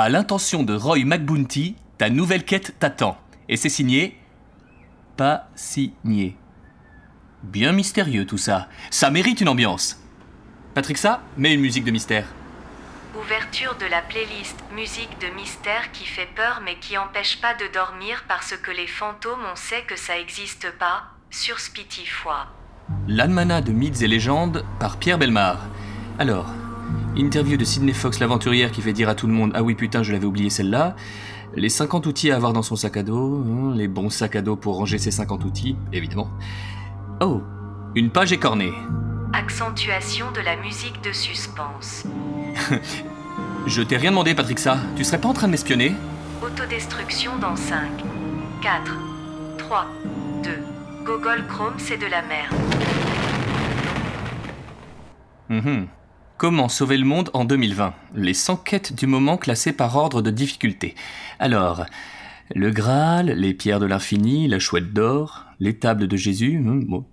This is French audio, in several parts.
À l'intention de Roy McBounty, ta nouvelle quête t'attend. Et c'est signé. Pas signé. Bien mystérieux tout ça. Ça mérite une ambiance. Patrick, ça, mets une musique de mystère. Ouverture de la playlist musique de mystère qui fait peur mais qui empêche pas de dormir parce que les fantômes on sait que ça existe pas sur Spotify. L'Almanach de mythes et légendes par Pierre Belmar. Alors, interview de Sidney Fox l'aventurière qui fait dire à tout le monde Ah oui putain je l'avais oublié celle-là. Les 50 outils à avoir dans son sac à dos, hein, les bons sacs à dos pour ranger ses 50 outils, évidemment. Oh, une page écornée. Accentuation de la musique de suspense. Je t'ai rien demandé, Patrick, ça. Tu serais pas en train de m'espionner? Autodestruction dans 5, 4, 3, 2. Google Chrome, c'est de la merde. Mhm. Comment sauver le monde en 2020 Les 100 quêtes du moment classées par ordre de difficulté. Alors, le Graal, les pierres de l'infini, la chouette d'or, les tables de Jésus, hmm, bon.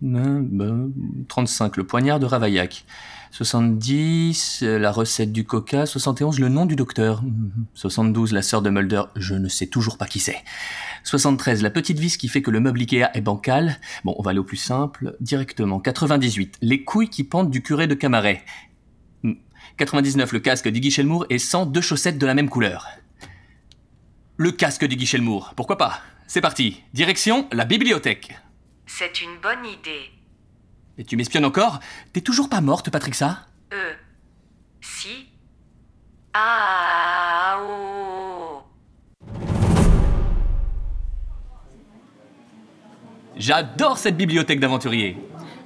Hmm, ben, 35, le poignard de Ravaillac. 70, euh, la recette du coca. 71, le nom du docteur. Hmm, 72, la sœur de Mulder, je ne sais toujours pas qui c'est. 73, la petite vis qui fait que le meuble Ikea est bancal. Bon, on va aller au plus simple, directement. 98, les couilles qui pendent du curé de Camaret. Hmm. 99, le casque d'Iggy Shelmour et 100, deux chaussettes de la même couleur. Le casque d'Iggy Shelmour, pourquoi pas? C'est parti, direction la bibliothèque. C'est une bonne idée. Et tu m'espionnes encore? T'es toujours pas morte, Patrick, ça Euh. Si. Ah. Oh. J'adore cette bibliothèque d'aventuriers.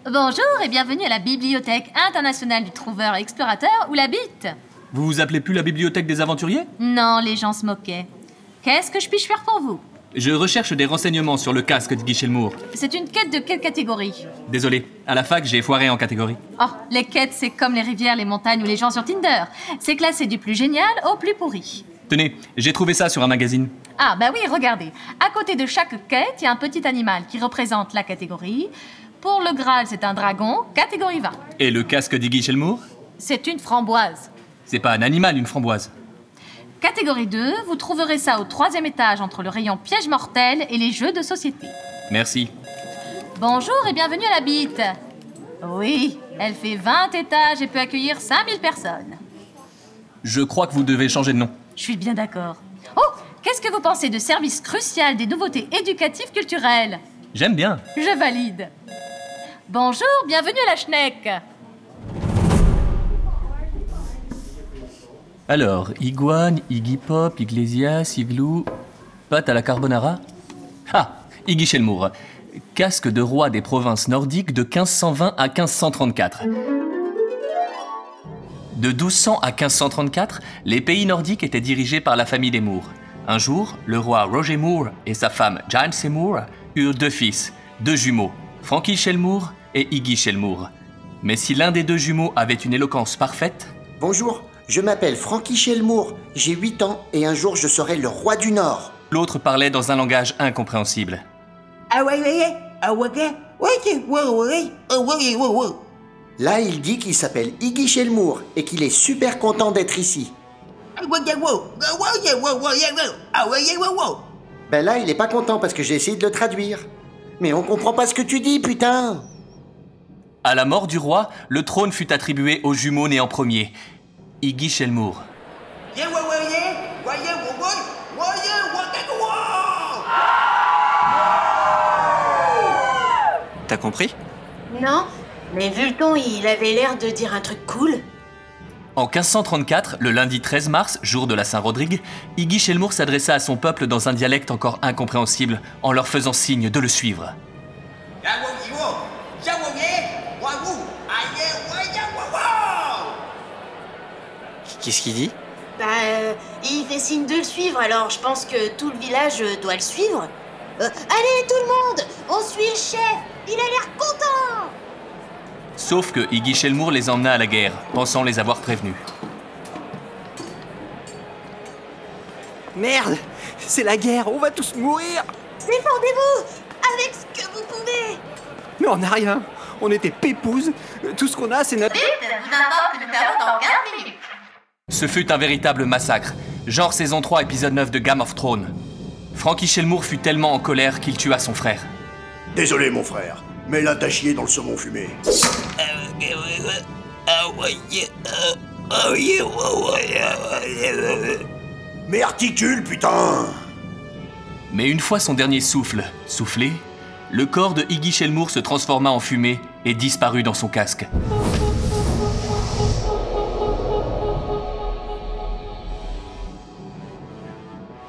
Bonjour et bienvenue à la Bibliothèque internationale du trouveur et explorateur ou la BIT. Vous vous appelez plus la bibliothèque des aventuriers? Non, les gens se moquaient. Qu'est-ce que je puis faire pour vous? Je recherche des renseignements sur le casque d'Iggy Shelmour. C'est une quête de quelle catégorie Désolé, à la fac, j'ai foiré en catégorie. Oh, les quêtes, c'est comme les rivières, les montagnes ou les gens sur Tinder. C'est classé du plus génial au plus pourri. Tenez, j'ai trouvé ça sur un magazine. Ah, bah oui, regardez. À côté de chaque quête, il y a un petit animal qui représente la catégorie. Pour le Graal, c'est un dragon, catégorie 20. Et le casque d'Iggy Shelmour C'est une framboise. C'est pas un animal, une framboise. Catégorie 2, vous trouverez ça au troisième étage entre le rayon piège mortel et les jeux de société. Merci. Bonjour et bienvenue à la bite. Oui, elle fait 20 étages et peut accueillir 5000 personnes. Je crois que vous devez changer de nom. Je suis bien d'accord. Oh, qu'est-ce que vous pensez de service crucial des nouveautés éducatives culturelles? J'aime bien. Je valide. Bonjour, bienvenue à la Schneck. Alors, iguane, Iggy Pop, Iglesias, Igloo, pâte à la carbonara? Ah, Iggy Shelmour. Casque de roi des provinces nordiques de 1520 à 1534. De 1200 à 1534, les pays nordiques étaient dirigés par la famille des Moore. Un jour, le roi Roger Moore et sa femme Jane Seymour eurent deux fils, deux jumeaux, Frankie Shelmour et Iggy Shelmour. Mais si l'un des deux jumeaux avait une éloquence parfaite, Bonjour, je m'appelle Frankie Shelmour, j'ai 8 ans et un jour je serai le roi du Nord. l'autre parlait dans un langage incompréhensible. Ah ouais, ouais, ouais. Ah ouais, ouais. Ouais, ouais, ouais, ouais. Ah ouais, ouais, ouais, ouais. Là, il dit qu'il s'appelle Iggy Shelmour et qu'il est super content d'être ici. Ah ouais, ouais, ouais. Ah ouais, ouais, ouais, ouais, ouais. Ah ouais, ouais, ouais, ouais. Ben là, il est pas content parce que j'ai essayé de le traduire. Mais on comprend pas ce que tu dis, putain À la mort du roi, le trône fut attribué au jumeau né en premier, Iggy Shelmour. T'as compris? Non, mais vu le ton, il avait l'air de dire un truc cool. En 1534, le lundi 13 mars, jour de la Saint-Rodrigue, Iggy Shelmour s'adressa à son peuple dans un dialecte encore incompréhensible, en leur faisant signe de le suivre. Qu'est-ce qu'il dit? Bah, euh, il fait signe de le suivre, alors je pense que tout le village euh, doit le suivre. Euh, allez, tout le monde! On suit le chef! Il a l'air content! Sauf que Iggy Shelmour les emmena à la guerre, pensant les avoir prévenus. Merde! C'est la guerre, on va tous mourir! Défendez-vous! Avec ce que vous pouvez! Mais on n'a rien! On était pépouses, tout ce qu'on a c'est notre... vous nous fermons dans 15 minutes. Ce fut un véritable massacre, genre saison 3 épisode 9 de Game of Thrones. Frankie Shelmour fut tellement en colère qu'il tua son frère. Désolé, mon frère, mais là t'as chié dans le saumon fumé. Mais articule, putain Mais une fois son dernier souffle soufflé, le corps de Iggy Shelmour se transforma en fumée et disparut dans son casque.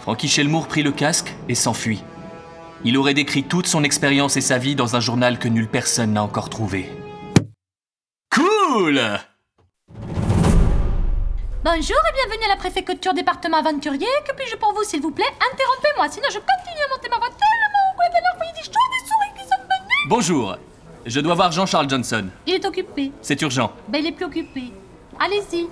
Frankie Shelmour prit le casque et s'enfuit. Il aurait décrit toute son expérience et sa vie dans un journal que nulle personne n'a encore trouvé. Cool Bonjour et bienvenue à la préfecture département aventurier. Que puis-je pour vous, s'il vous plaît? Interrompez-moi, sinon je continue à monter ma voix tellement au de des choses, des souris qui sont venues. Bonjour, je dois voir Jean-Charles Johnson. Il est occupé. C'est urgent. Ben, il est plus occupé. Allez-y.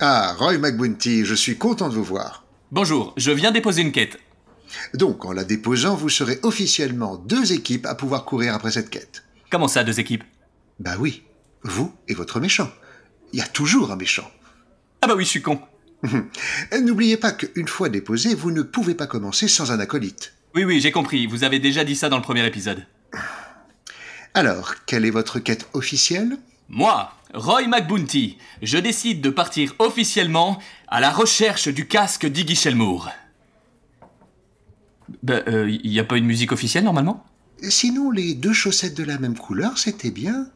Ah, Roy McBounty, je suis content de vous voir. Bonjour, je viens déposer une quête. Donc, en la déposant, vous serez officiellement deux équipes à pouvoir courir après cette quête. Comment ça, deux équipes? Bah oui, vous et votre méchant. Il y a toujours un méchant. Ah bah oui, je suis con. N'oubliez pas qu'une fois déposé, vous ne pouvez pas commencer sans un acolyte. Oui, oui, j'ai compris. Vous avez déjà dit ça dans le premier épisode. Alors, quelle est votre quête officielle? Moi, Roy McBounty, je décide de partir officiellement à la recherche du casque d'Iggy Shelmour. Bah, il n'y a pas une musique officielle normalement? Sinon, les deux chaussettes de la même couleur, c'était bien.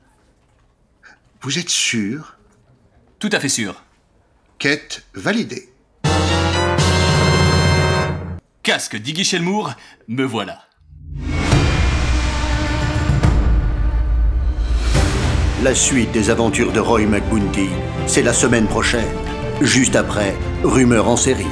Vous êtes sûr? Tout à fait sûr. Quête validée. Casque d'Iggy Shelmour, me voilà. La suite des aventures de Roy McBounty, c'est la semaine prochaine, juste après Rumeur en série.